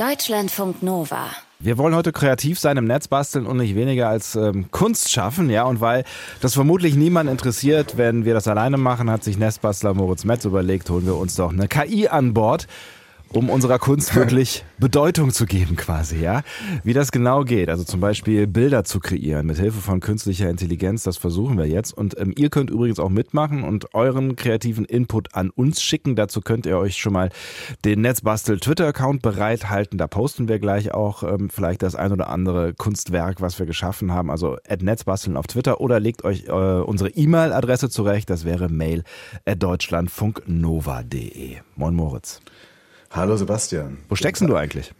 Deutschlandfunk Nova. Wir wollen heute kreativ sein im Netz basteln und nicht weniger als ähm, Kunst schaffen, ja. Und weil das vermutlich niemand interessiert, wenn wir das alleine machen, hat sich Netzbastler Moritz Metz überlegt, holen wir uns doch eine KI an Bord um unserer Kunst wirklich Bedeutung zu geben quasi, ja. Wie das genau geht, also zum Beispiel Bilder zu kreieren mit Hilfe von künstlicher Intelligenz, das versuchen wir jetzt. Und ähm, ihr könnt übrigens auch mitmachen und euren kreativen Input an uns schicken. Dazu könnt ihr euch schon mal den Netzbastel Twitter-Account bereithalten. Da posten wir gleich auch ähm, vielleicht das ein oder andere Kunstwerk, was wir geschaffen haben. Also at Netzbasteln auf Twitter oder legt euch äh, unsere E-Mail-Adresse zurecht. Das wäre mail at deutschlandfunknova.de. Moin Moritz. Hallo Sebastian. Wo steckst du eigentlich?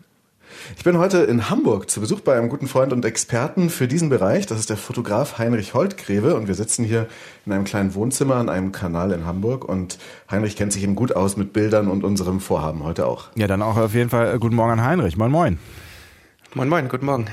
Ich bin heute in Hamburg zu Besuch bei einem guten Freund und Experten für diesen Bereich. Das ist der Fotograf Heinrich Holtgreve und wir sitzen hier in einem kleinen Wohnzimmer an einem Kanal in Hamburg und Heinrich kennt sich eben gut aus mit Bildern und unserem Vorhaben heute auch. Ja, dann auch auf jeden Fall äh, guten Morgen an Heinrich. Moin, moin. Moin, moin, guten Morgen.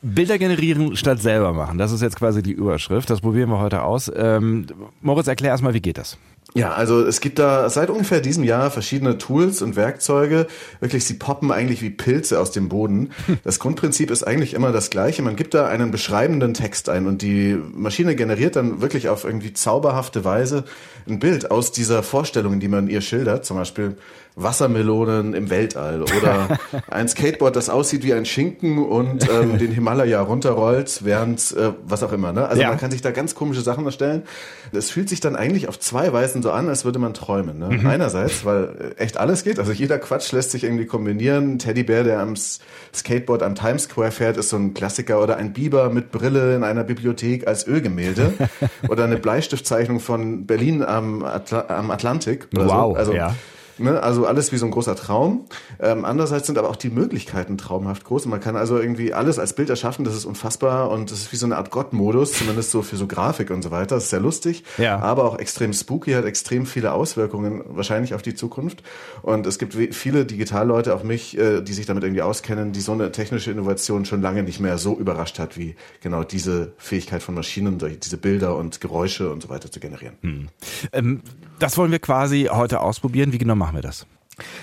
Bilder generieren statt selber machen. Das ist jetzt quasi die Überschrift. Das probieren wir heute aus. Ähm, Moritz, erklär erstmal, wie geht das? Ja, also es gibt da seit ungefähr diesem Jahr verschiedene Tools und Werkzeuge. Wirklich, sie poppen eigentlich wie Pilze aus dem Boden. Das Grundprinzip ist eigentlich immer das gleiche. Man gibt da einen beschreibenden Text ein und die Maschine generiert dann wirklich auf irgendwie zauberhafte Weise ein Bild aus dieser Vorstellung, die man ihr schildert. Zum Beispiel Wassermelonen im Weltall oder ein Skateboard, das aussieht wie ein Schinken und ähm, den Himalaya runterrollt, während äh, was auch immer. Ne? Also ja. man kann sich da ganz komische Sachen erstellen. Es fühlt sich dann eigentlich auf zwei Weisen so an, als würde man träumen. Ne? Mhm. Einerseits, weil echt alles geht, also jeder Quatsch lässt sich irgendwie kombinieren. Ein Teddybär, der am Skateboard am Times Square fährt, ist so ein Klassiker oder ein Biber mit Brille in einer Bibliothek als Ölgemälde oder eine Bleistiftzeichnung von Berlin am, Atl am Atlantik. wow, so. also ja. Ne? Also alles wie so ein großer Traum. Ähm, andererseits sind aber auch die Möglichkeiten traumhaft groß. Und man kann also irgendwie alles als Bild erschaffen, das ist unfassbar und das ist wie so eine Art Gott-Modus, zumindest so für so Grafik und so weiter. Das ist sehr lustig, ja. aber auch extrem spooky, hat extrem viele Auswirkungen wahrscheinlich auf die Zukunft. Und es gibt viele Digitalleute, auch mich, äh, die sich damit irgendwie auskennen, die so eine technische Innovation schon lange nicht mehr so überrascht hat, wie genau diese Fähigkeit von Maschinen, diese Bilder und Geräusche und so weiter zu generieren. Hm. Ähm, das wollen wir quasi heute ausprobieren. Wie genau machen wir das?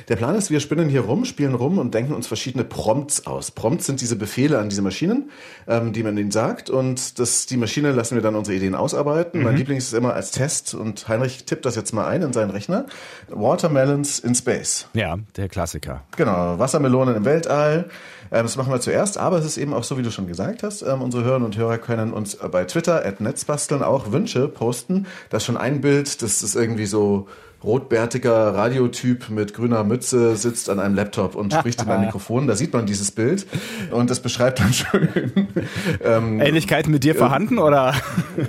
Der Plan ist, wir spinnen hier rum, spielen rum und denken uns verschiedene Prompts aus. Prompts sind diese Befehle an diese Maschinen, ähm, die man ihnen sagt. Und das, die Maschine lassen wir dann unsere Ideen ausarbeiten. Mhm. Mein Lieblings ist immer als Test und Heinrich tippt das jetzt mal ein in seinen Rechner. Watermelons in Space. Ja, der Klassiker. Genau, Wassermelonen im Weltall. Ähm, das machen wir zuerst, aber es ist eben auch so, wie du schon gesagt hast. Ähm, unsere Hörerinnen und Hörer können uns bei Twitter at Netzbasteln auch Wünsche posten. Das ist schon ein Bild, das ist irgendwie so rotbärtiger Radiotyp mit grüner Mütze sitzt an einem Laptop und spricht in ein Mikrofon. Da sieht man dieses Bild und das beschreibt dann schön. ähm, Ähnlichkeit mit dir äh, vorhanden oder?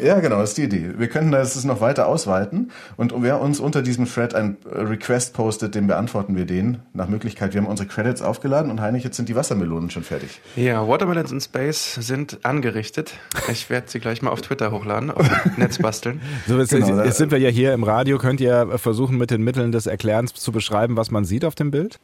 ja, genau, das ist die Idee. Wir könnten das noch weiter ausweiten und wer uns unter diesem Thread ein Request postet, dem beantworten wir den nach Möglichkeit. Wir haben unsere Credits aufgeladen und Heinrich, jetzt sind die Wassermelonen schon fertig. Ja, Watermelons in Space sind angerichtet. Ich werde sie gleich mal auf Twitter hochladen, auf Netz basteln. So, jetzt, genau, jetzt sind wir ja hier im Radio, könnt ihr versuchen, versuchen mit den Mitteln des Erklärens zu beschreiben, was man sieht auf dem Bild?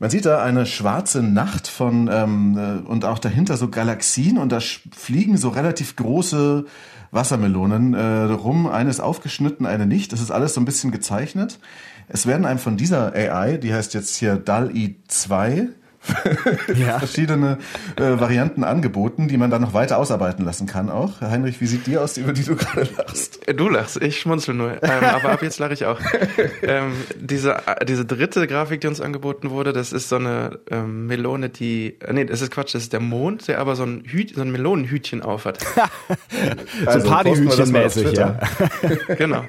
Man sieht da eine schwarze Nacht von ähm, äh, und auch dahinter so Galaxien und da fliegen so relativ große Wassermelonen äh, rum. Eine ist aufgeschnitten, eine nicht. Das ist alles so ein bisschen gezeichnet. Es werden einem von dieser AI, die heißt jetzt hier DAL-I 2, ja. verschiedene äh, Varianten angeboten, die man dann noch weiter ausarbeiten lassen kann auch. Heinrich, wie sieht die aus, über die du gerade lachst? Äh, du lachst, ich schmunzel nur. Ähm, aber ab jetzt lache ich auch. ähm, diese, äh, diese dritte Grafik, die uns angeboten wurde, das ist so eine ähm, Melone, die, äh, nee, das ist Quatsch, das ist der Mond, der aber so ein, Hüt, so ein Melonenhütchen aufhat. so also, Partyhütchen-mäßig, ja. genau.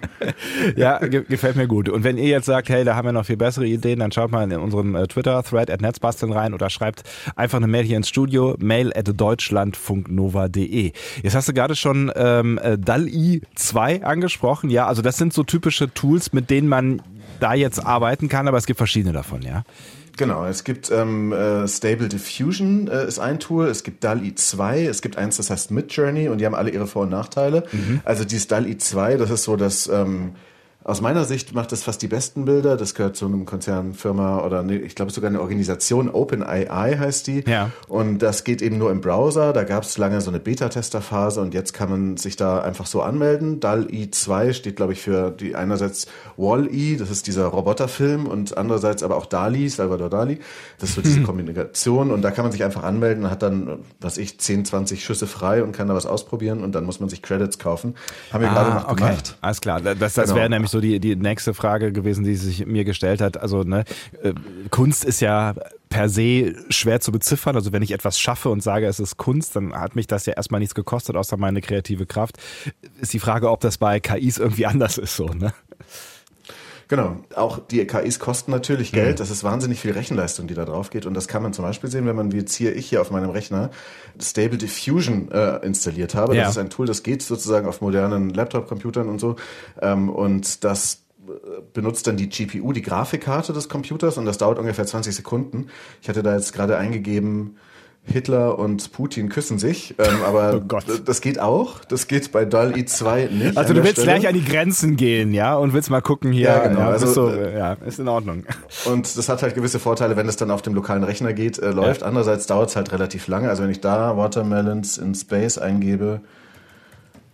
Ja, ge gefällt mir gut. Und wenn ihr jetzt sagt, hey, da haben wir noch viel bessere Ideen, dann schaut mal in unseren äh, Twitter-Thread at Netzbasteln rein rein oder schreibt einfach eine Mail hier ins Studio, mail at deutschlandfunknova.de. Jetzt hast du gerade schon ähm, äh, DALI 2 angesprochen. Ja, also das sind so typische Tools, mit denen man da jetzt arbeiten kann, aber es gibt verschiedene davon, ja. Genau, es gibt ähm, äh, Stable Diffusion äh, ist ein Tool, es gibt DALI 2, es gibt eins, das heißt Midjourney und die haben alle ihre Vor- und Nachteile. Mhm. Also dieses DALI 2, das ist so das ähm, Aus meiner Sicht macht es fast die besten Bilder. Das gehört zu einem Konzernfirma oder nee, ich glaube sogar eine Organisation, OpenAI heißt die. Ja. Und das geht eben nur im Browser. Da gab es lange so eine Beta-Tester-Phase und jetzt kann man sich da einfach so anmelden. DAL-I 2 steht, glaube ich, für die einerseits Wall-E, das ist dieser Roboterfilm und andererseits aber auch DALI, Salvador Dali. Das ist so diese Kombination und da kann man sich einfach anmelden und hat dann, was ich, 10, 20 Schüsse frei und kann da was ausprobieren und dann muss man sich Credits kaufen. Haben wir gerade noch Ah, okay. gemacht. Alles klar. Das, das Genau. wäre nämlich so die, die nächste Frage gewesen, die sich mir gestellt hat. Also ne, äh, Kunst ist ja per se schwer zu beziffern. Also wenn ich etwas schaffe und sage, es ist Kunst, dann hat mich das ja erstmal nichts gekostet, außer meine kreative Kraft. Ist die Frage, ob das bei KIs irgendwie anders ist so, ne? Genau. Auch die KIs kosten natürlich Geld. Das ist wahnsinnig viel Rechenleistung, die da drauf geht. Und das kann man zum Beispiel sehen, wenn man wie jetzt hier ich hier auf meinem Rechner Stable Diffusion äh, installiert habe. Ja. Das ist ein Tool, das geht sozusagen auf modernen Laptop-Computern und so. Ähm, und das äh, benutzt dann die GPU, die Grafikkarte des Computers und das dauert ungefähr 20 Sekunden. Ich hatte da jetzt gerade eingegeben, Hitler und Putin küssen sich, ähm, aber Oh das geht auch. Das geht bei DAL-E 2 nicht. Also du willst Stelle. gleich an die Grenzen gehen, ja, und willst mal gucken hier. Ja, genau. bist Also, so, ja, ist in Ordnung. Und das hat halt gewisse Vorteile, wenn es dann auf dem lokalen Rechner geht, äh, läuft. Ja. Andererseits dauert es halt relativ lange. Also wenn ich da Watermelons in Space eingebe,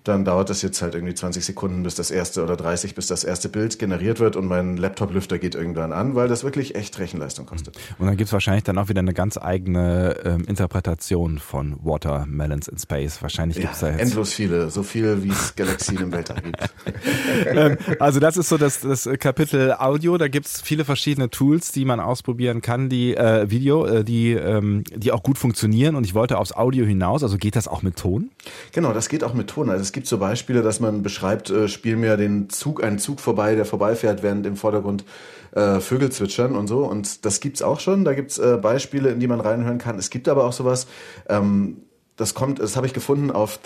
dann dauert es jetzt halt irgendwie 20 Sekunden, bis das erste oder 30, bis das erste Bild generiert wird und mein Laptop-Lüfter geht irgendwann an, weil das wirklich echt Rechenleistung kostet. Und dann gibt's wahrscheinlich dann auch wieder eine ganz eigene ähm, Interpretation von Watermelons in Space. Wahrscheinlich Ja, gibt's da jetzt. endlos viele, so viel wie es Galaxien im Weltall gibt. ähm, also das ist so das, das Kapitel Audio. Da gibt's viele verschiedene Tools, die man ausprobieren kann, die äh, Video, äh, die, ähm, die auch gut funktionieren. Und ich wollte aufs Audio hinaus. Also geht das auch mit Ton? Genau, das geht auch mit Ton. Also es gibt so Beispiele, dass man beschreibt, äh, spiel mir den Zug, einen Zug vorbei, der vorbeifährt, während im Vordergrund äh, Vögel zwitschern und so. Und das gibt's auch schon. Da gibt's äh, Beispiele, in die man reinhören kann. Es gibt aber auch sowas, ähm, das kommt, das habe ich gefunden auf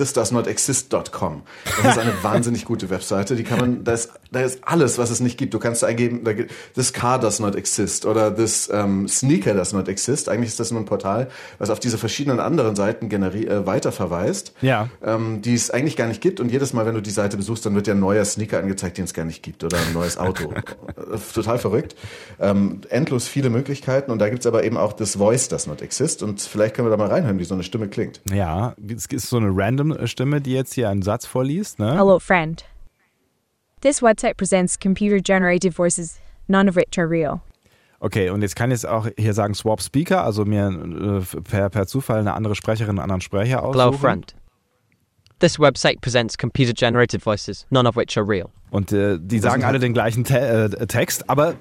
thisdoesnotexist.com. Das ist eine wahnsinnig gute Webseite. Die kann man, da ist, da ist alles, was es nicht gibt. Du kannst eingeben, da, gibt- this car does not exist oder this ähm, sneaker does not exist. Eigentlich ist das nur ein Portal, was auf diese verschiedenen anderen Seiten äh, weiterverweist Ja. ähm, die es eigentlich gar nicht gibt. Und jedes Mal, wenn du die Seite besuchst, dann wird dir ein neuer Sneaker angezeigt, den es gar nicht gibt oder ein neues Auto. Total verrückt. Ähm, endlos viele Möglichkeiten. Und da gibt's aber eben auch das Voice Does Not Exist. Und vielleicht können wir da mal reinhören, wie so eine Stimme klingt. Ja, es ist so eine random Stimme, die jetzt hier einen Satz vorliest. Ne? Hello, friend. This website presents computer generated voices, none of which are real. Okay, und jetzt kann ich auch hier sagen Swap Speaker, also mir äh, per, per Zufall eine andere Sprecherin, einen anderen Sprecher aussuchen. Hello, friend. This website presents computer generated voices, none of which are real. Und äh, die sagen alle den gleichen Te äh, Text, aber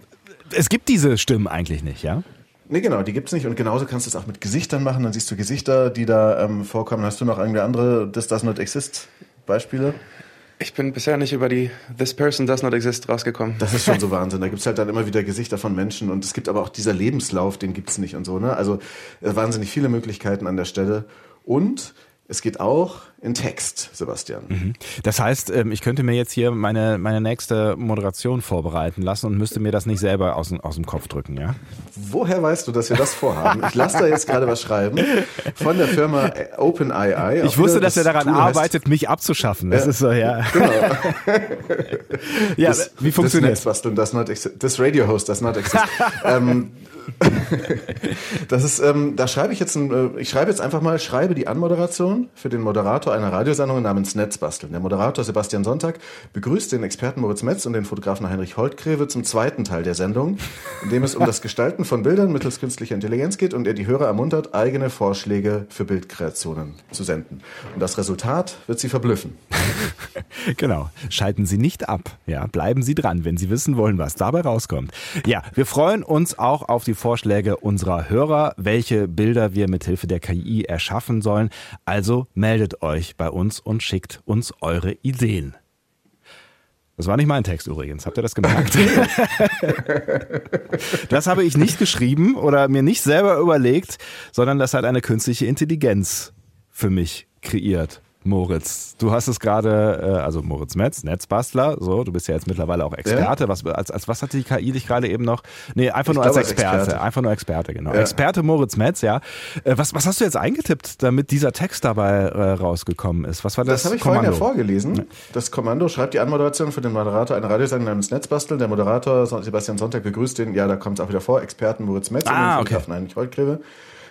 es gibt diese Stimmen eigentlich nicht, ja? Nee, genau, die gibt's nicht. Und genauso kannst du es auch mit Gesichtern machen. Dann siehst du Gesichter, die da ähm, vorkommen. Hast du noch irgendwie andere This Does Not Exist Beispiele? Ich bin bisher nicht über die This Person Does Not Exist rausgekommen. Das ist schon so Wahnsinn. Da gibt's halt dann immer wieder Gesichter von Menschen und es gibt aber auch dieser Lebenslauf, den gibt's nicht und so. Ne? Also äh, wahnsinnig viele Möglichkeiten an der Stelle. Und es geht auch in Text, Sebastian. Das heißt, ähm, ich könnte mir jetzt hier meine, meine nächste Moderation vorbereiten lassen und müsste mir das nicht selber aus, dem- aus dem Kopf drücken, ja? Woher weißt du, dass wir das vorhaben? Ich lasse da jetzt gerade was schreiben von der Firma OpenAI. Ich Auch wusste, dass er daran Tool heißt- arbeitet, mich abzuschaffen. Das Ja. ist so, ja. Genau. ja, Das- wie funktioniert Das Netzbasteln, das not. Das Radio Host, das not exist. ähm, das ist, ähm, da schreibe ich jetzt, ein, äh, ich schreibe jetzt einfach mal, schreibe die Anmoderation für den Moderator einer Radiosendung namens Netzbasteln. Der Moderator Sebastian Sonntag begrüßt den Experten Moritz Metz und den Fotografen Heinrich Holtgreve zum zweiten Teil der Sendung, in dem es um das Gestalten von Bildern mittels künstlicher Intelligenz geht und er die Hörer ermuntert, eigene Vorschläge für Bildkreationen zu senden. Und das Resultat wird sie verblüffen. Genau. Schalten Sie nicht ab. Ja, bleiben Sie dran, wenn Sie wissen wollen, was dabei rauskommt. Ja, wir freuen uns auch auf die Vorschläge unserer Hörer, welche Bilder wir mit Hilfe der KI erschaffen sollen. Also meldet euch bei uns und schickt uns eure Ideen. Das war nicht mein Text übrigens. Habt ihr das gemerkt? das habe ich nicht geschrieben oder mir nicht selber überlegt, sondern das hat eine künstliche Intelligenz für mich kreiert. Moritz, du hast es gerade, äh, also Moritz Metz, Netzbastler, so, du bist ja jetzt mittlerweile auch Experte. Ja. Was, als, als was hat die KI dich gerade eben noch? Nee, einfach ich nur als Experte. Experte. Einfach nur Experte, genau. Ja. Experte Moritz Metz, ja. Äh, was, was hast du jetzt eingetippt, damit dieser Text dabei äh, rausgekommen ist? Was war das? Das habe ich Kommando? vorhin ja vorgelesen. Das Kommando schreibt die Anmoderation für den Moderator einer Radiosendung namens Netzbasteln. Der Moderator Sebastian Sonntag begrüßt den, ja, da kommt es auch wieder vor, Experten Moritz Metz ah, und den okay. eigentlich Holtgräbe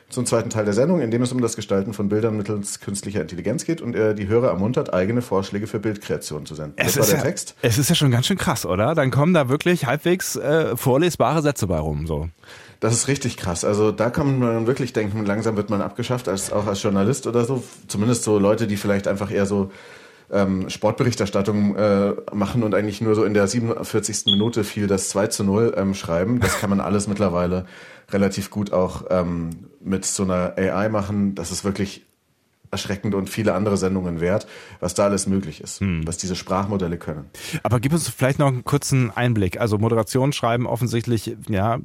zum zweiten Teil der Sendung, in dem es um das Gestalten von Bildern mittels künstlicher Intelligenz geht und er die Hörer ermuntert, eigene Vorschläge für Bildkreationen zu senden. Es das war der ja, Text. Es ist ja schon ganz schön krass, oder? Dann kommen da wirklich halbwegs äh, vorlesbare Sätze bei rum. So. Das ist richtig krass. Also da kann man wirklich denken, langsam wird man abgeschafft, als auch als Journalist oder so. Zumindest so Leute, die vielleicht einfach eher so ähm, Sportberichterstattung äh, machen und eigentlich nur so in der 47. Minute viel das 2 zu 0 ähm, schreiben. Das kann man alles mittlerweile relativ gut auch ähm, mit so einer AI machen. Das ist wirklich erschreckend und viele andere Sendungen wert, was da alles möglich ist, hm. was diese Sprachmodelle können. Aber gib uns vielleicht noch einen kurzen Einblick. Also Moderation schreiben offensichtlich, ja,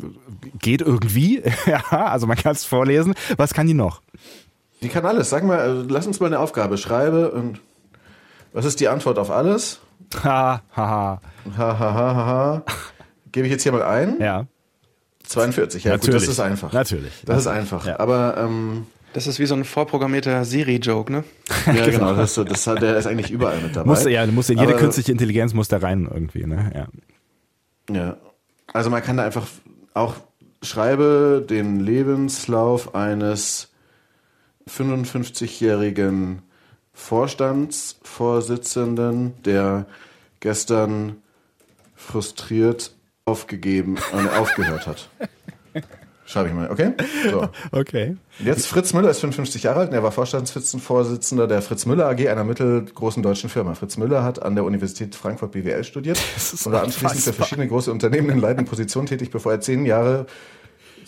geht irgendwie. ja, also man kann es vorlesen. Was kann die noch? Die kann alles. Sag mal, äh, lass uns mal eine Aufgabe. Schreibe und was ist die Antwort auf alles? Ha, ha. Ha, ha, ha, ha, ha. Gebe ich jetzt hier mal ein? Ja. 42, ja Natürlich. gut, das ist einfach. Natürlich. Das ist einfach. Ja. Aber ähm, das ist wie so ein vorprogrammierter Siri-Joke, ne? ja, genau. Das ist so, das hat, der ist eigentlich überall mit dabei. Muss, ja, muss, jede Aber, künstliche Intelligenz muss da rein irgendwie, ne? Ja. Ja. Also man kann da einfach auch schreibe den Lebenslauf eines 55-jährigen Vorstandsvorsitzenden, der gestern frustriert aufgegeben, äh, aufgehört hat. Schreibe ich mal, okay? So. Okay. Jetzt Fritz Müller ist 55 Jahre alt und er war Vorstandsvorsitzender der Fritz Müller AG, einer mittelgroßen deutschen Firma. Fritz Müller hat an der Universität Frankfurt BWL studiert und war anschließend für verschiedene große Unternehmen in leitenden Positionen tätig, bevor er zehn Jahre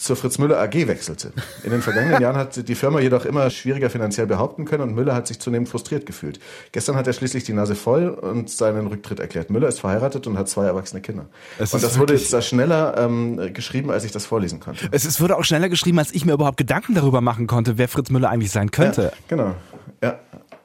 zur Fritz Müller AG wechselte. In den vergangenen Jahren hat die Firma jedoch immer schwieriger finanziell behaupten können und Müller hat sich zunehmend frustriert gefühlt. Gestern hat er schließlich die Nase voll und seinen Rücktritt erklärt. Müller ist verheiratet und hat zwei erwachsene Kinder. Es und das wurde jetzt da schneller ähm, geschrieben, als ich das vorlesen konnte. Es, es wurde auch schneller geschrieben, als ich mir überhaupt Gedanken darüber machen konnte, wer Fritz Müller eigentlich sein könnte. Ja, genau.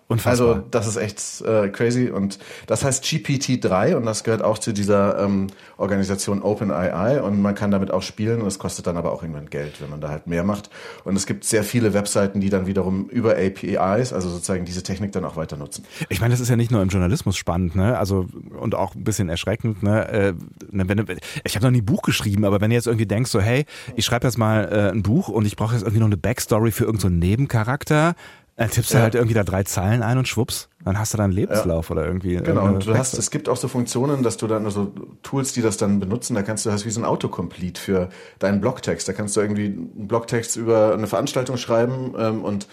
Unfassbar. Also das ist echt äh, crazy und das heißt GPT-3 und das gehört auch zu dieser ähm, Organisation OpenAI und man kann damit auch spielen und es kostet dann aber auch irgendwann Geld, wenn man da halt mehr macht. Und es gibt sehr viele Webseiten, die dann wiederum über APIs, also sozusagen diese Technik dann auch weiter nutzen. Ich meine, das ist ja nicht nur im Journalismus spannend, ne? Also und auch ein bisschen erschreckend, ne? Äh, ne, wenn, ich habe noch nie ein Buch geschrieben, aber wenn du jetzt irgendwie denkst, so hey, ich schreibe jetzt mal äh, ein Buch und ich brauche jetzt irgendwie noch eine Backstory für irgendeinen so Nebencharakter, dann tippst du ja. halt irgendwie da drei Zeilen ein und schwupps, dann hast du dann Lebenslauf ja. oder irgendwie. Genau, und du hast, es gibt auch so Funktionen, dass du dann so Tools, die das dann benutzen, da kannst du, hast wie so ein Autocomplete für deinen Blogtext. Da kannst du irgendwie einen Blogtext über eine Veranstaltung schreiben ähm, und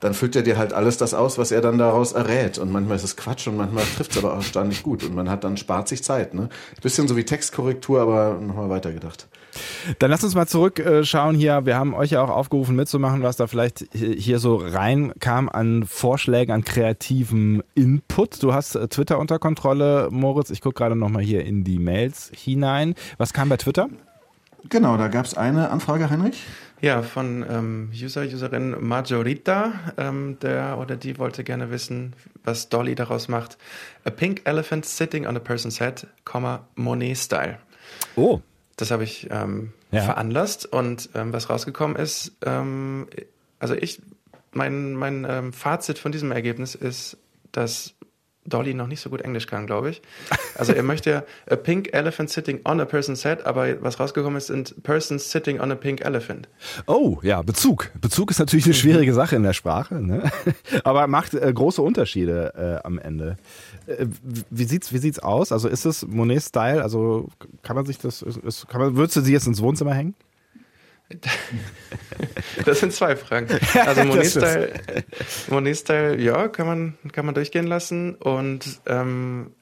dann füllt er dir halt alles das aus, was er dann daraus errät. Und manchmal ist es Quatsch und manchmal trifft es aber auch erstaunlich gut. Und man hat dann spart sich Zeit. Ne? Bisschen so wie Textkorrektur, aber nochmal weitergedacht. Dann lasst uns mal zurückschauen hier. Wir haben euch ja auch aufgerufen mitzumachen, was da vielleicht hier so reinkam an Vorschlägen, an kreativem Input. Du hast äh, Twitter unter Kontrolle, Moritz. Ich gucke gerade nochmal hier in die Mails hinein. Was kam bei Twitter? Genau, da gab es eine Anfrage, Heinrich. Ja, von ähm, User, Userin Majorita, ähm, der oder die wollte gerne wissen, was Dolly daraus macht. A pink elephant sitting on a person's head, Monet-Style. Oh. Das habe ich ähm, ja. veranlasst und ähm, was rausgekommen ist, ähm, also ich, mein, mein ähm, Fazit von diesem Ergebnis ist, dass Dolly noch nicht so gut Englisch kann, glaube ich. Also er möchte a pink elephant sitting on a person's head, aber was rausgekommen ist, sind persons sitting on a pink elephant. Oh, ja, Bezug. Bezug ist natürlich eine schwierige Sache in der Sprache, ne? aber macht äh, große Unterschiede äh, am Ende. Äh, wie sieht's, wie sieht's aus? Also ist es Monet-Style? Also kann man sich das, ist, kann man, würdest du sie jetzt ins Wohnzimmer hängen? Das sind zwei Fragen. Also Monet-Style, Monet-Style, ja, kann man, kann man durchgehen lassen. Und ähm,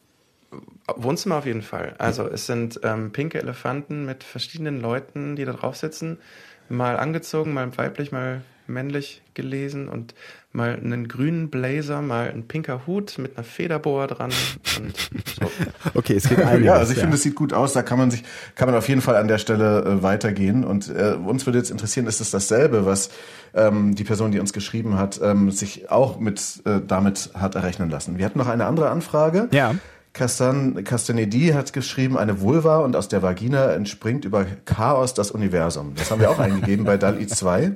Wohnzimmer auf jeden Fall. Also es sind ähm, pinke Elefanten mit verschiedenen Leuten, die da drauf sitzen. Mal angezogen, mal weiblich, mal männlich gelesen und mal einen grünen Blazer, mal ein pinker Hut mit einer Federboa dran und so. Okay, es geht einiges. Ja, also ich ja. finde, es sieht gut aus. Da kann man sich, kann man auf jeden Fall an der Stelle äh, weitergehen. Und äh, uns würde jetzt interessieren, ist es dasselbe, was ähm, die Person, die uns geschrieben hat, ähm, sich auch mit äh, damit hat errechnen lassen. Wir hatten noch eine andere Anfrage. Ja. Castan, Castanedi hat geschrieben, eine Vulva und aus der Vagina entspringt über Chaos das Universum. Das haben wir auch eingegeben bei DALI 2.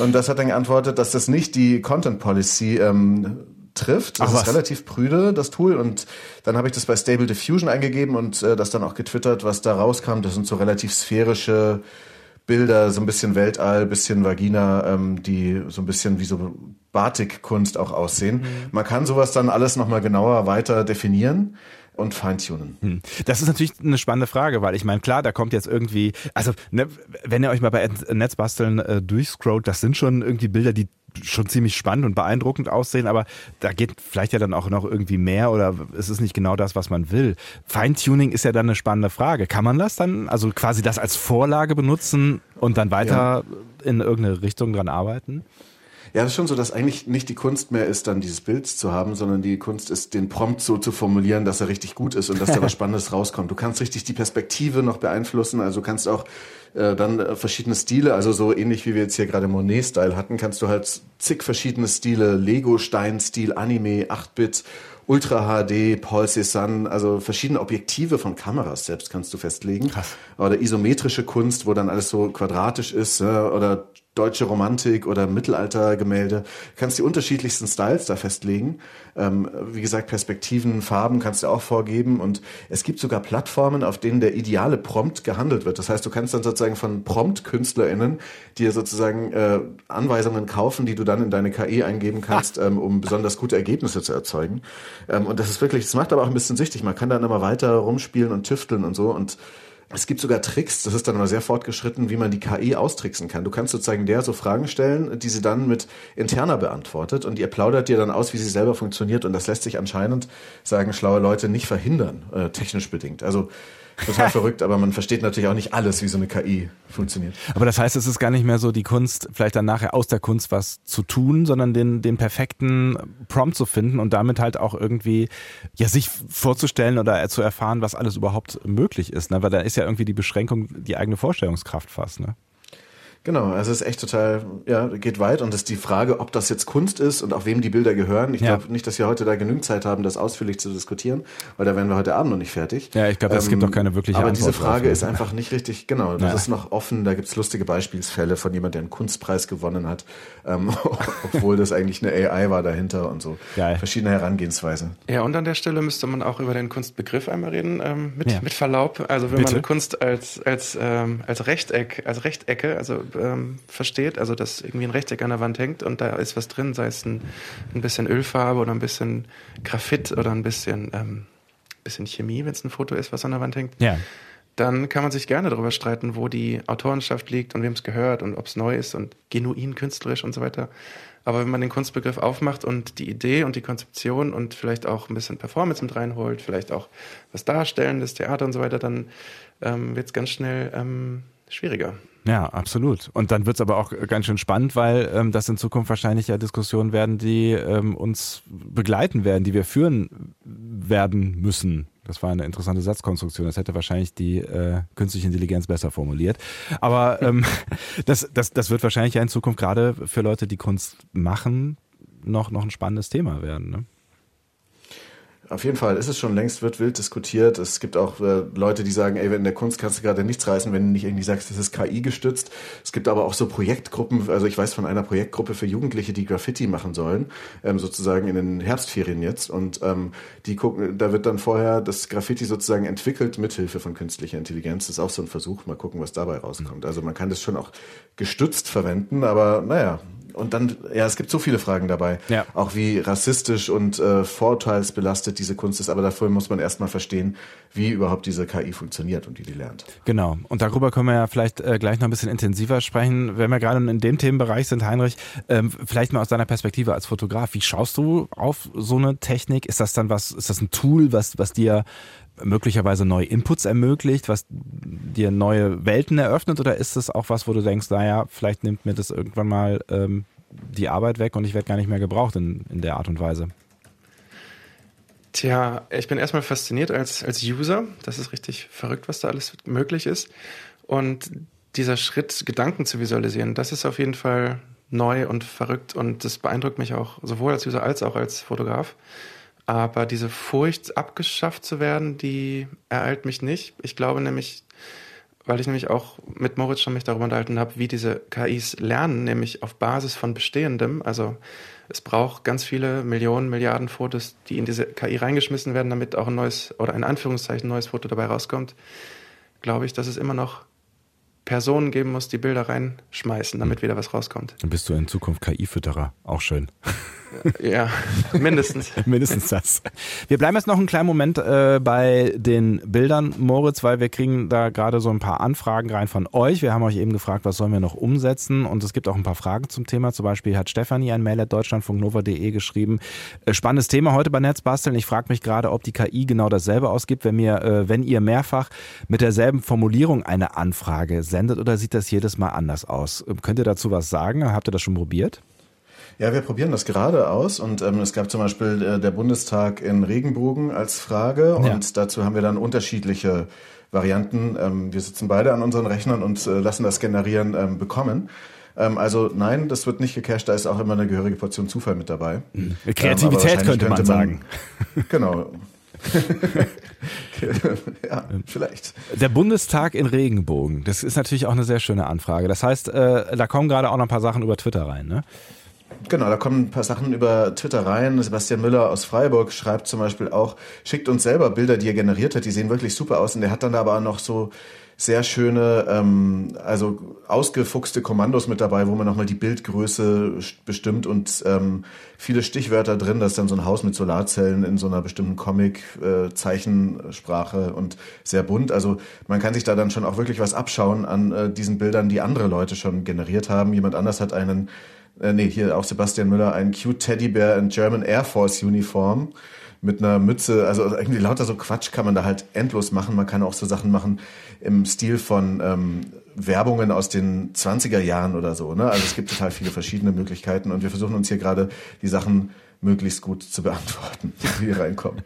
Und das hat dann geantwortet, dass das nicht die Content Policy ähm, trifft. Das Ach, ist was? relativ prüde, das Tool. Und dann habe ich das bei Stable Diffusion eingegeben und äh, das dann auch getwittert, was da rauskam. Das sind so relativ sphärische Bilder, so ein bisschen Weltall, bisschen Vagina, ähm, die so ein bisschen wie so Batikkunst auch aussehen. Man kann sowas dann alles nochmal genauer weiter definieren und feintunen. Hm. Das ist natürlich eine spannende Frage, weil ich meine, klar, da kommt jetzt irgendwie, also ne, wenn ihr euch mal bei Netzbasteln äh, durchscrollt, das sind schon irgendwie Bilder, die schon ziemlich spannend und beeindruckend aussehen, aber da geht vielleicht ja dann auch noch irgendwie mehr oder es ist nicht genau das, was man will. Feintuning ist ja dann eine spannende Frage. Kann man das dann, also quasi das als Vorlage benutzen und dann weiter in irgendeine Richtung dran arbeiten? Ja, das ist schon so, dass eigentlich nicht die Kunst mehr ist, dann dieses Bild zu haben, sondern die Kunst ist, den Prompt so zu formulieren, dass er richtig gut ist und dass da was Spannendes rauskommt. Du kannst richtig die Perspektive noch beeinflussen, also du kannst auch äh, dann äh, verschiedene Stile, also so ähnlich wie wir jetzt hier gerade Monet-Style hatten, kannst du halt zig verschiedene Stile, Lego-Stein-Stil, Anime, 8-Bit, Ultra HD, Paul Cézanne, also verschiedene Objektive von Kameras selbst kannst du festlegen. Krass. Oder isometrische Kunst, wo dann alles so quadratisch ist, oder deutsche Romantik oder Mittelaltergemälde. Kannst die unterschiedlichsten Styles da festlegen. Ähm, wie gesagt, Perspektiven, Farben kannst du auch vorgeben. Und es gibt sogar Plattformen, auf denen der ideale Prompt gehandelt wird. Das heißt, du kannst dann sozusagen von Prompt-KünstlerInnen dir sozusagen äh, Anweisungen kaufen, die du dann in deine KI eingeben kannst, ähm, um besonders gute Ergebnisse zu erzeugen. Ähm, und das ist wirklich, das macht aber auch ein bisschen süchtig. Man kann dann immer weiter rumspielen und tüfteln und so. Und es gibt sogar Tricks, das ist dann aber sehr fortgeschritten, wie man die KI austricksen kann. Du kannst sozusagen der so Fragen stellen, die sie dann mit interner beantwortet und ihr plaudert dir dann aus, wie sie selber funktioniert und das lässt sich anscheinend, sagen schlaue Leute, nicht verhindern, äh, technisch bedingt. Also total verrückt, aber man versteht natürlich auch nicht alles, wie so eine KI funktioniert. Aber das heißt, es ist gar nicht mehr so die Kunst, vielleicht dann nachher aus der Kunst was zu tun, sondern den, den perfekten Prompt zu finden und damit halt auch irgendwie ja sich vorzustellen oder zu erfahren, was alles überhaupt möglich ist. Ne? Weil da ist ja irgendwie die Beschränkung die eigene Vorstellungskraft fast. Ne? Genau, also es ist echt total, ja, geht weit und es ist die Frage, ob das jetzt Kunst ist und auch wem die Bilder gehören. Ich Ja. glaube nicht, dass wir heute da genügend Zeit haben, das ausführlich zu diskutieren, weil da wären wir heute Abend noch nicht fertig. Ja, ich glaube, es gibt auch keine wirkliche Aber Antwort diese Frage drauf. ist einfach nicht richtig, genau, das Ja. ist noch offen, da gibt's lustige Beispielsfälle von jemand, der einen Kunstpreis gewonnen hat, ähm, obwohl das eigentlich eine AI war dahinter und so. Geil. Verschiedene Herangehensweisen. Ja, und an der Stelle müsste man auch über den Kunstbegriff einmal reden, ähm, mit, Ja. mit Verlaub. Also wenn Bitte? man Kunst als, als, ähm, als Rechteck, als Rechtecke, also ähm, versteht, also dass irgendwie ein Rechteck an der Wand hängt und da ist was drin, sei es ein, ein bisschen Ölfarbe oder ein bisschen Graphit oder ein bisschen, ähm, bisschen Chemie, wenn es ein Foto ist, was an der Wand hängt, Ja. dann kann man sich gerne darüber streiten, wo die Autorenschaft liegt und wem es gehört und ob es neu ist und genuin künstlerisch und so weiter. Aber wenn man den Kunstbegriff aufmacht und die Idee und die Konzeption und vielleicht auch ein bisschen Performance mit reinholt, vielleicht auch was Darstellendes, Theater und so weiter, dann ähm, wird es ganz schnell ähm, schwieriger. Ja, absolut. Und dann wird's aber auch ganz schön spannend, weil ähm, das in Zukunft wahrscheinlich ja Diskussionen werden, die ähm, uns begleiten werden, die wir führen werden müssen. Das war eine interessante Satzkonstruktion. Das hätte wahrscheinlich die äh, künstliche Intelligenz besser formuliert. Aber ähm, das, das, das wird wahrscheinlich ja in Zukunft gerade für Leute, die Kunst machen, noch, noch ein spannendes Thema werden. Ne? Auf jeden Fall ist es schon längst, wird wild diskutiert. Es gibt auch äh, Leute, die sagen, ey, in der Kunst kannst du gerade nichts reißen, wenn du nicht irgendwie sagst, das ist KI gestützt. Es gibt aber auch so Projektgruppen, also ich weiß von einer Projektgruppe für Jugendliche, die Graffiti machen sollen, ähm, sozusagen in den Herbstferien jetzt. Und ähm, die gucken, da wird dann vorher das Graffiti sozusagen entwickelt mithilfe von künstlicher Intelligenz. Das ist auch so ein Versuch. Mal gucken, was dabei rauskommt. Also man kann das schon auch gestützt verwenden, aber naja, und dann, ja, es gibt so viele Fragen dabei. Ja. Auch wie rassistisch und äh, vorurteilsbelastet diese Kunst ist. Aber dafür muss man erstmal verstehen, wie überhaupt diese KI funktioniert und wie die lernt. Genau. Und darüber können wir ja vielleicht äh, gleich noch ein bisschen intensiver sprechen. Wenn wir gerade in dem Themenbereich sind, Heinrich, ähm, vielleicht mal aus deiner Perspektive als Fotograf. Wie schaust du auf so eine Technik? Ist das dann was, ist das ein Tool, was, was dir möglicherweise neue Inputs ermöglicht, was dir neue Welten eröffnet oder ist es auch was, wo du denkst, naja, vielleicht nimmt mir das irgendwann mal ähm, die Arbeit weg und ich werde gar nicht mehr gebraucht in, in der Art und Weise? Tja, ich bin erstmal fasziniert als, als User. Das ist richtig verrückt, was da alles möglich ist. Und dieser Schritt, Gedanken zu visualisieren, das ist auf jeden Fall neu und verrückt und das beeindruckt mich auch sowohl als User als auch als Fotograf. Aber diese Furcht, abgeschafft zu werden, die ereilt mich nicht. Ich glaube nämlich, weil ich nämlich auch mit Moritz schon mich darüber unterhalten habe, wie diese KIs lernen, nämlich auf Basis von Bestehendem. Also es braucht ganz viele Millionen, Milliarden Fotos, die in diese KI reingeschmissen werden, damit auch ein neues oder in Anführungszeichen neues Foto dabei rauskommt. Glaube ich, dass es immer noch Personen geben muss, die Bilder reinschmeißen, damit wieder was rauskommt. Dann bist du in Zukunft KI-Fütterer. Auch schön. Ja, mindestens. Mindestens das. Wir bleiben jetzt noch einen kleinen Moment äh, bei den Bildern, Moritz, weil wir kriegen da gerade so ein paar Anfragen rein von euch. Wir haben euch eben gefragt, was sollen wir noch umsetzen und es gibt auch ein paar Fragen zum Thema. Zum Beispiel hat Stefanie ein Mail at deutschlandfunknova.de geschrieben. Äh, spannendes Thema heute bei Netzbasteln. Ich frage mich gerade, ob die KI genau dasselbe ausgibt, wenn, mir, äh, wenn ihr mehrfach mit derselben Formulierung eine Anfrage sendet oder sieht das jedes Mal anders aus? Könnt ihr dazu was sagen? Habt ihr das schon probiert? Ja, wir probieren das gerade aus und ähm, es gab zum Beispiel äh, der Bundestag in Regenbogen als Frage Ja. und dazu haben wir dann unterschiedliche Varianten. Ähm, wir sitzen beide an unseren Rechnern und äh, lassen das generieren ähm, bekommen. Ähm, also nein, das wird nicht gecached, da ist auch immer eine gehörige Portion Zufall mit dabei. Ähm, aber Kreativität wahrscheinlich könnte man sagen. Genau. ja, vielleicht. Der Bundestag in Regenbogen, das ist natürlich auch eine sehr schöne Anfrage. Das heißt, äh, da kommen gerade auch noch ein paar Sachen über Twitter rein, ne? Genau, da kommen ein paar Sachen über Twitter rein. Sebastian Müller aus Freiburg schreibt zum Beispiel auch, schickt uns selber Bilder, die er generiert hat, die sehen wirklich super aus. Und der hat dann da aber auch noch so sehr schöne, ähm, also ausgefuchste Kommandos mit dabei, wo man nochmal die Bildgröße bestimmt und ähm, viele Stichwörter drin. Da ist dann so ein Haus mit Solarzellen in so einer bestimmten Comic-Zeichensprache und sehr bunt. Also man kann sich da dann schon auch wirklich was abschauen an äh, diesen Bildern, die andere Leute schon generiert haben. Jemand anders hat einen äh, nee, hier auch Sebastian Müller, ein cute Teddybär in German Air Force Uniform mit einer Mütze, also irgendwie lauter so Quatsch kann man da halt endlos machen. Man kann auch so Sachen machen im Stil von ähm, Werbungen aus den 20er Jahren oder so. Ne? Also es gibt total viele verschiedene Möglichkeiten und wir versuchen uns hier gerade die Sachen möglichst gut zu beantworten, die hier reinkommen.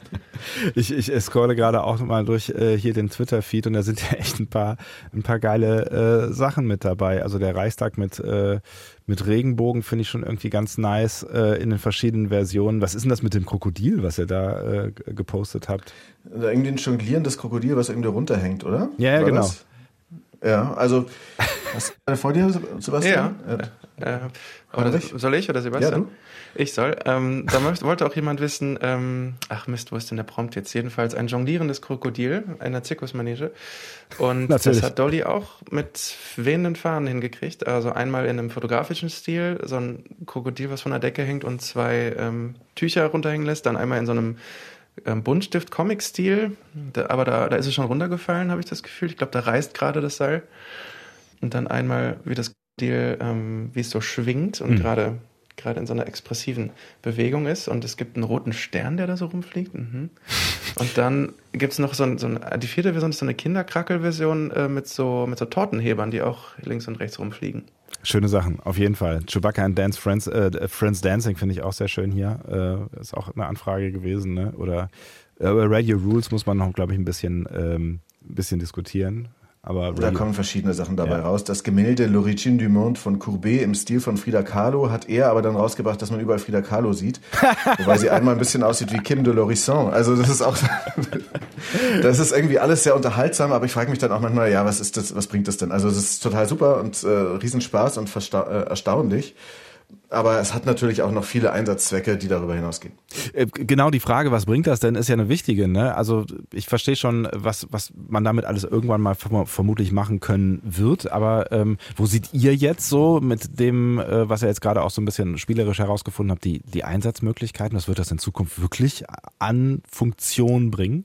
Ich, ich scrolle gerade auch mal durch äh, hier den Twitter-Feed und da sind ja echt ein paar, ein paar geile äh, Sachen mit dabei. Also der Reichstag mit, äh, mit Regenbogen finde ich schon irgendwie ganz nice äh, in den verschiedenen Versionen. Was ist denn das mit dem Krokodil, was ihr da äh, gepostet habt? Irgendwie ein jonglierendes Krokodil, was irgendwie runterhängt, oder? Ja, ja, genau. das? Ja, also hast du vor dir, Sebastian? Ja. Äh, oder, Heinrich? soll ich oder Sebastian? Ja. Ich soll. Ähm, da wollte auch jemand wissen, ähm, ach Mist, wo ist denn der Prompt jetzt? Jedenfalls ein jonglierendes Krokodil einer Zirkusmanege. Und Natürlich. das hat Dolly auch mit wehenden Fahnen hingekriegt. Also einmal in einem fotografischen Stil, so ein Krokodil, was von der Decke hängt und zwei ähm, Tücher runterhängen lässt. Dann einmal in so einem ähm, Buntstift-Comic-Stil. Aber da, da ist es schon runtergefallen, habe ich das Gefühl. Ich glaube, da reißt gerade das Seil. Und dann einmal, wie das Krokodil, ähm, wie es so schwingt und Mhm. gerade gerade in so einer expressiven Bewegung ist und es gibt einen roten Stern, der da so rumfliegt. Mhm. Und dann gibt es noch so, ein, so ein, die vierte Version ist so eine Kinderkrackel-Version äh, mit, so, mit so Tortenhebern, die auch links und rechts rumfliegen. Schöne Sachen, auf jeden Fall. Chewbacca and Dance Friends, äh, Friends Dancing finde ich auch sehr schön hier. Äh, ist auch eine Anfrage gewesen, ne? Oder äh, Radio Rules muss man noch, glaube ich, ein bisschen, ähm, ein bisschen diskutieren. Aber Da kommen verschiedene Sachen dabei Ja. raus. Das Gemälde L'Origine du Monde von Courbet im Stil von Frida Kahlo hat er aber dann rausgebracht, dass man überall Frida Kahlo sieht. wobei sie einmal ein bisschen aussieht wie Kim de l'Horizon. Also das ist auch, das ist irgendwie alles sehr unterhaltsam, aber ich frage mich dann auch manchmal, ja, was ist das, was bringt das denn? Also das ist total super und äh, Riesenspaß und äh, erstaunlich. Aber es hat natürlich auch noch viele Einsatzzwecke, die darüber hinausgehen. Äh, genau die Frage, was bringt das denn, ist ja eine wichtige. Ne? Also ich verstehe schon, was, was man damit alles irgendwann mal vermutlich machen können wird. Aber ähm, wo seht ihr jetzt so mit dem, äh, was ihr jetzt gerade auch so ein bisschen spielerisch herausgefunden habt, die, die Einsatzmöglichkeiten? Was wird das in Zukunft wirklich an Funktion bringen?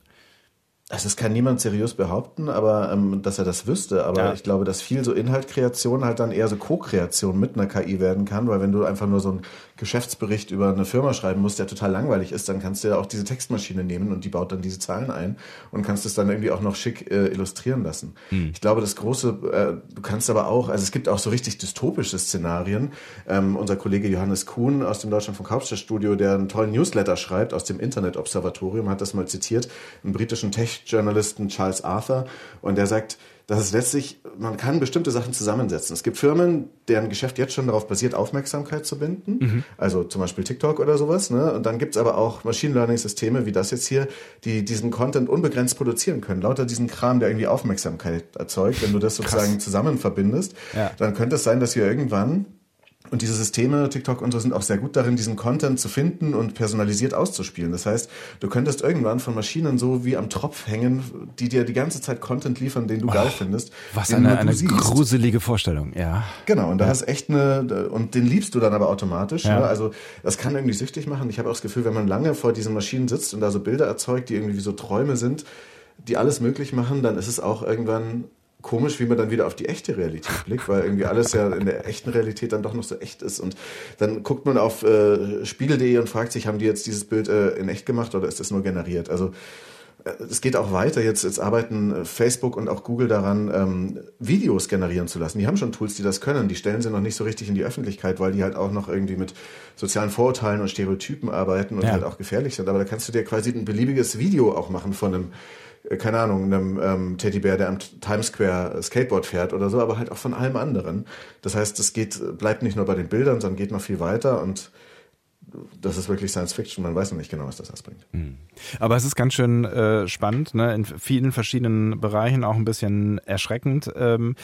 Also es kann niemand seriös behaupten, aber ähm, dass er das wüsste. Aber ja. ich glaube, dass viel so Inhaltkreation halt dann eher so Co-Kreation mit einer KI werden kann, weil wenn du einfach nur so ein Geschäftsbericht über eine Firma schreiben musst, der total langweilig ist, dann kannst du ja auch diese Textmaschine nehmen und die baut dann diese Zahlen ein und kannst es dann irgendwie auch noch schick äh, illustrieren lassen. Hm. Ich glaube, das große, äh, du kannst aber auch, also es gibt auch so richtig dystopische Szenarien. Ähm, unser Kollege Johannes Kuhn aus dem Deutschlandfunk Hauptstadtstudio, der einen tollen Newsletter schreibt aus dem Internet Observatorium, hat das mal zitiert, einen britischen Tech-Journalisten Charles Arthur und der sagt, dass es letztlich, man kann bestimmte Sachen zusammensetzen. Es gibt Firmen, deren Geschäft jetzt schon darauf basiert, Aufmerksamkeit zu binden. Mhm. Also zum Beispiel TikTok oder sowas. Ne? Und dann gibt's aber auch Machine Learning-Systeme wie das jetzt hier, die diesen Content unbegrenzt produzieren können. Lauter diesen Kram, der irgendwie Aufmerksamkeit erzeugt. Wenn du das sozusagen Krass. zusammen verbindest, ja. dann könnte es sein, dass wir irgendwann und diese Systeme, TikTok und so, sind auch sehr gut darin, diesen Content zu finden und personalisiert auszuspielen. Das heißt, du könntest irgendwann von Maschinen so wie am Tropf hängen, die dir die ganze Zeit Content liefern, den du oh, geil findest. Was eine, eine gruselige Vorstellung, ja. Genau, und da ja. hast echt eine, und den liebst du dann aber automatisch. Ja. Ne? Also das kann irgendwie süchtig machen. Ich habe auch das Gefühl, wenn man lange vor diesen Maschinen sitzt und da so Bilder erzeugt, die irgendwie wie so Träume sind, die alles möglich machen, dann ist es auch irgendwann komisch, wie man dann wieder auf die echte Realität blickt, weil irgendwie alles ja in der echten Realität dann doch noch so echt ist. Und dann guckt man auf äh, spiegel.de und fragt sich, haben die jetzt dieses Bild äh, in echt gemacht oder ist das nur generiert? Also es geht auch weiter. Jetzt, jetzt arbeiten äh, Facebook und auch Google daran, ähm, Videos generieren zu lassen. Die haben schon Tools, die das können. Die stellen sie noch nicht so richtig in die Öffentlichkeit, weil die halt auch noch irgendwie mit sozialen Vorurteilen und Stereotypen arbeiten und ja. halt auch gefährlich sind. Aber da kannst du dir quasi ein beliebiges Video auch machen von einem äh, keine Ahnung, einem ähm, Teddybär, der am Times Square Skateboard fährt oder so, aber halt auch von allem anderen. Das heißt, es geht, bleibt nicht nur bei den Bildern, sondern geht noch viel weiter und das ist wirklich Science Fiction. Man weiß noch nicht genau, was das ausbringt. Hm. Aber es ist ganz schön äh, spannend, ne? in vielen verschiedenen Bereichen auch ein bisschen erschreckend. Ähm,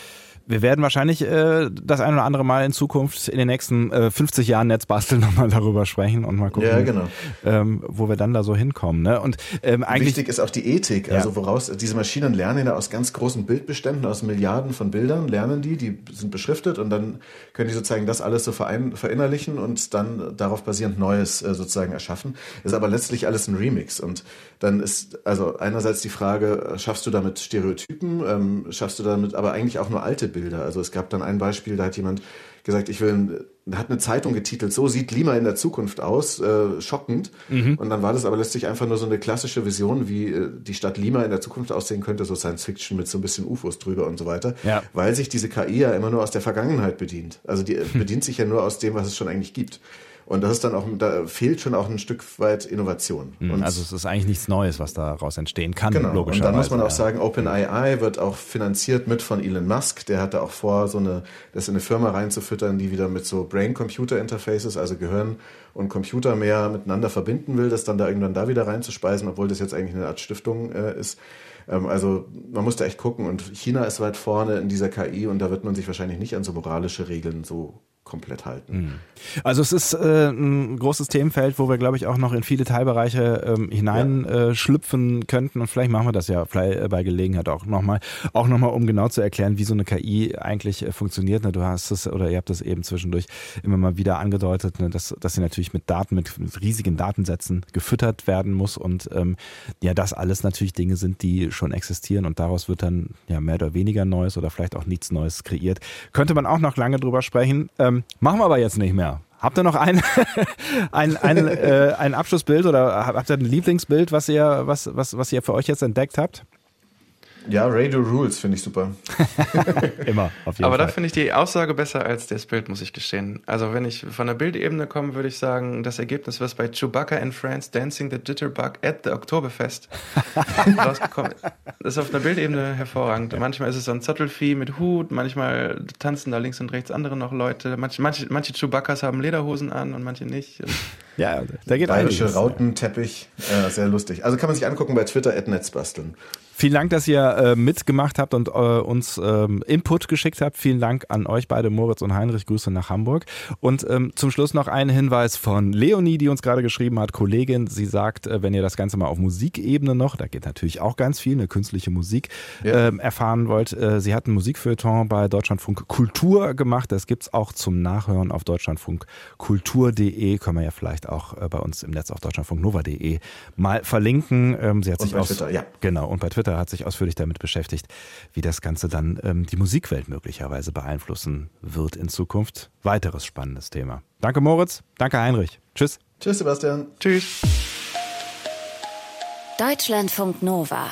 wir werden wahrscheinlich äh, das ein oder andere Mal in Zukunft in den nächsten äh, 50 Jahren Netzbasteln nochmal darüber sprechen und mal gucken, ja, genau. ähm, wo wir dann da so hinkommen. Ne? Und ähm, eigentlich wichtig ist auch die Ethik, ja. also woraus diese Maschinen lernen ja aus ganz großen Bildbeständen, aus Milliarden von Bildern lernen die, die sind beschriftet und dann können die sozusagen das alles so verein, verinnerlichen und dann darauf basierend Neues äh, sozusagen erschaffen. Ist aber letztlich alles ein Remix und dann ist also einerseits die Frage, schaffst du damit Stereotypen, ähm, schaffst du damit aber eigentlich auch nur alte Bilder. Also es gab dann ein Beispiel, da hat jemand gesagt, ich will, hat eine Zeitung getitelt, so sieht Lima in der Zukunft aus, äh, schockend. Mhm. Und dann war das aber letztlich einfach nur so eine klassische Vision, wie äh, die Stadt Lima in der Zukunft aussehen könnte, so Science Fiction mit so ein bisschen UFOs drüber und so weiter. Ja. Weil sich diese KI ja immer nur aus der Vergangenheit bedient. Also die hm. bedient sich ja nur aus dem, was es schon eigentlich gibt. Und das ist dann auch, da fehlt schon auch ein Stück weit Innovation. Mhm, und also es ist eigentlich nichts Neues, was daraus entstehen kann, genau. logischerweise. Und dann muss man auch sagen, OpenAI wird auch finanziert mit von Elon Musk. Der hatte auch vor, so eine, das in eine Firma reinzufüttern, die wieder mit so Brain-Computer-Interfaces, also Gehirn und Computer mehr miteinander verbinden will, das dann da irgendwann da wieder reinzuspeisen, obwohl das jetzt eigentlich eine Art Stiftung äh, ist ähm, also man muss da echt gucken und China ist weit vorne in dieser KI und da wird man sich wahrscheinlich nicht an so moralische Regeln so komplett halten. Mhm. Also es ist äh, ein großes Themenfeld, wo wir, glaube ich, auch noch in viele Teilbereiche ähm, hineinschlüpfen ja. äh, könnten und vielleicht machen wir das ja äh, bei Gelegenheit auch nochmal, auch nochmal, um genau zu erklären, wie so eine KI eigentlich äh, funktioniert. Ne, du hast es oder ihr habt das eben zwischendurch immer mal wieder angedeutet, ne, dass, dass sie natürlich mit Daten, mit, mit riesigen Datensätzen gefüttert werden muss und ähm, ja, das alles natürlich Dinge sind, die schon existieren und daraus wird dann ja mehr oder weniger Neues oder vielleicht auch nichts Neues kreiert. Könnte man auch noch lange drüber sprechen. Ähm, machen wir aber jetzt nicht mehr. Habt ihr noch ein, ein, ein, äh, ein Abschlussbild oder habt ihr ein Lieblingsbild, was ihr, was, was, was ihr für euch jetzt entdeckt habt? Ja, Radio Rules finde ich super. Immer, auf jeden Aber Fall. da finde ich die Aussage besser als das Bild, muss ich gestehen. Also wenn ich von der Bildebene komme, würde ich sagen, das Ergebnis, was bei Chewbacca and Friends Dancing the Jitterbug at the Oktoberfest rausgekommen ist, ist auf einer Bildebene hervorragend. Ja. Manchmal ist es so ein Zottelvieh mit Hut, manchmal tanzen da links und rechts andere noch Leute. Manche, manche, manche Chewbaccas haben Lederhosen an und manche nicht. Ja, da geht Bayerische Rautenteppich, äh, sehr lustig. Also kann man sich angucken bei Twitter, Netzbasteln. Vielen Dank, dass ihr äh, mitgemacht habt und äh, uns ähm, Input geschickt habt. Vielen Dank an euch beide, Moritz und Heinrich. Grüße nach Hamburg. Und ähm, zum Schluss noch ein Hinweis von Leonie, die uns gerade geschrieben hat, Kollegin. Sie sagt, äh, wenn ihr das Ganze mal auf Musikebene noch, da geht natürlich auch ganz viel, eine künstliche Musik, ja. ähm, erfahren wollt. Äh, sie hat ein Musikfeuilleton bei Deutschlandfunk Kultur gemacht. Das gibt es auch zum Nachhören auf deutschlandfunkkultur.de. Können wir ja vielleicht auch äh, bei uns im Netz auf deutschlandfunknova.de mal verlinken. Ähm, sie hat und sich bei aus, Twitter, ja. Genau, und bei Twitter hat sich ausführlich damit beschäftigt, wie das Ganze dann ähm, die Musikwelt möglicherweise beeinflussen wird in Zukunft. Weiteres spannendes Thema. Danke Moritz, danke Heinrich. Tschüss. Tschüss Sebastian. Tschüss. Deutschlandfunk Nova